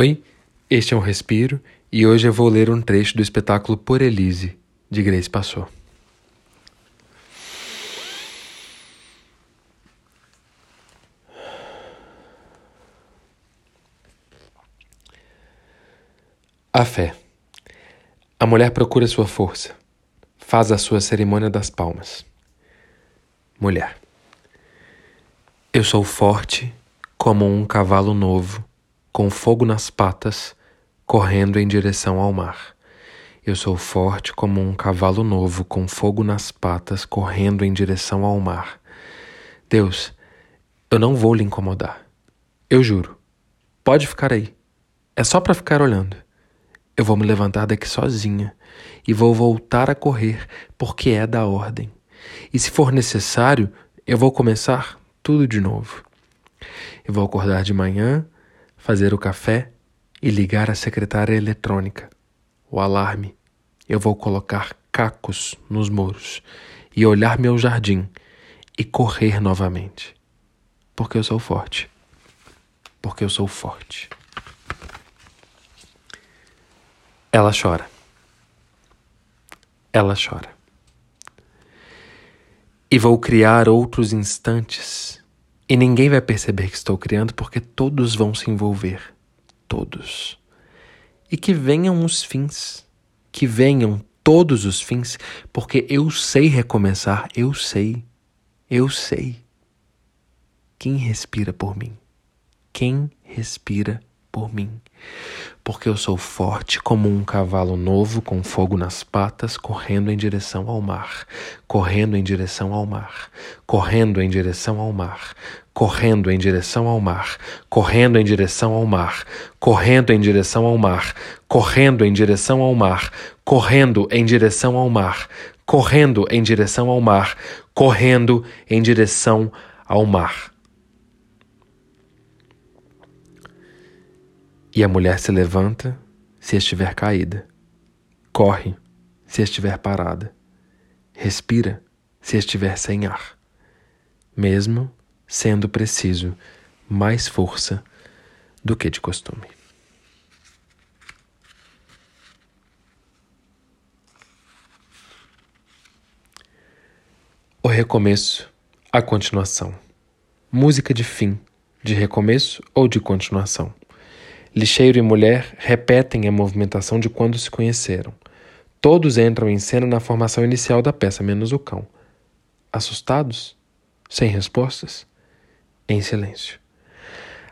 Oi, este é um Respiro e hoje eu vou ler um trecho do espetáculo Por Elise, de Grace Passou. A fé. A mulher procura sua força, faz a sua cerimônia das palmas. Mulher. Eu sou forte como um cavalo novo com fogo nas patas, correndo em direção ao mar. Eu sou forte como um cavalo novo, com fogo nas patas, correndo em direção ao mar. Deus, eu não vou lhe incomodar. Eu juro. Pode ficar aí. É só para ficar olhando. Eu vou me levantar daqui sozinha e vou voltar a correr, porque é da ordem. E se for necessário, eu vou começar tudo de novo. Eu vou acordar de manhã fazer o café e ligar a secretária eletrônica, o alarme. Eu vou colocar cacos nos muros e olhar meu jardim e correr novamente. Porque eu sou forte. Porque eu sou forte. Ela chora. Ela chora. E vou criar outros instantes e ninguém vai perceber que estou criando porque todos vão se envolver. Todos. E que venham os fins. Que venham todos os fins, porque eu sei recomeçar, eu sei. Eu sei. Quem respira por mim? Quem respira por mim? Porque eu sou forte como um cavalo novo com fogo nas patas, correndo em direção ao mar, correndo em direção ao mar, correndo em direção ao mar, correndo em direção ao mar, correndo em direção ao mar, correndo em direção ao mar, correndo em direção ao mar, correndo em direção ao mar, correndo em direção ao mar, correndo em direção ao mar. E a mulher se levanta se estiver caída, corre se estiver parada, respira se estiver sem ar, mesmo sendo preciso mais força do que de costume. O recomeço, a continuação. Música de fim, de recomeço ou de continuação. Lixeiro e mulher repetem a movimentação de quando se conheceram. Todos entram em cena na formação inicial da peça, menos o cão. Assustados? Sem respostas? Em silêncio.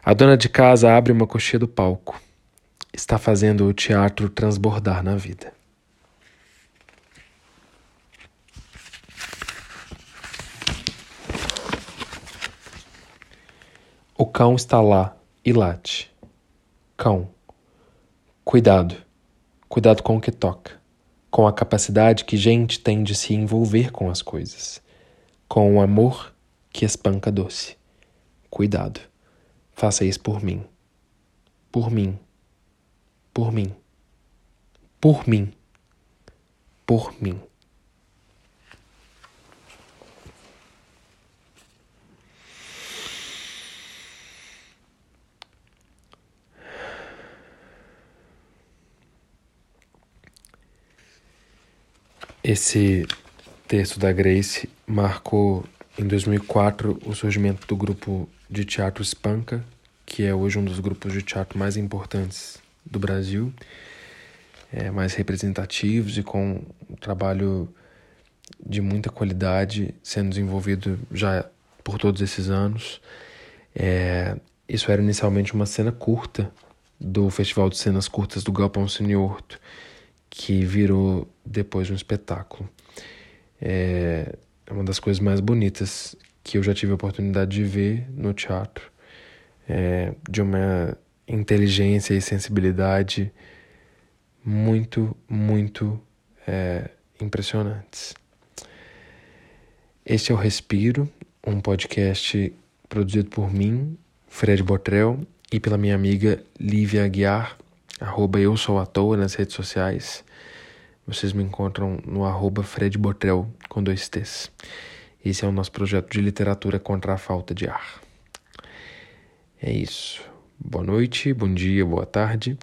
A dona de casa abre uma coxinha do palco. Está fazendo o teatro transbordar na vida. O cão está lá e late. Cão. Cuidado. Cuidado com o que toca. Com a capacidade que gente tem de se envolver com as coisas. Com o amor que espanca doce. Cuidado. Faça isso por mim. Por mim. Por mim. Por mim. Por mim. Esse texto da Grace marcou em 2004 o surgimento do grupo de teatro Espanca, que é hoje um dos grupos de teatro mais importantes do Brasil, é, mais representativos e com um trabalho de muita qualidade sendo desenvolvido já por todos esses anos. É, isso era inicialmente uma cena curta do Festival de Cenas Curtas do Galpão Horto que virou depois um espetáculo. É uma das coisas mais bonitas que eu já tive a oportunidade de ver no teatro, é, de uma inteligência e sensibilidade muito, muito é, impressionantes. Este é o Respiro, um podcast produzido por mim, Fred Botrel, e pela minha amiga Lívia Aguiar, arroba eu sou à toa nas redes sociais. Vocês me encontram no arroba Fred Botrel com dois T's. Esse é o nosso projeto de literatura contra a falta de ar. É isso. Boa noite, bom dia, boa tarde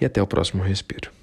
e até o próximo respiro.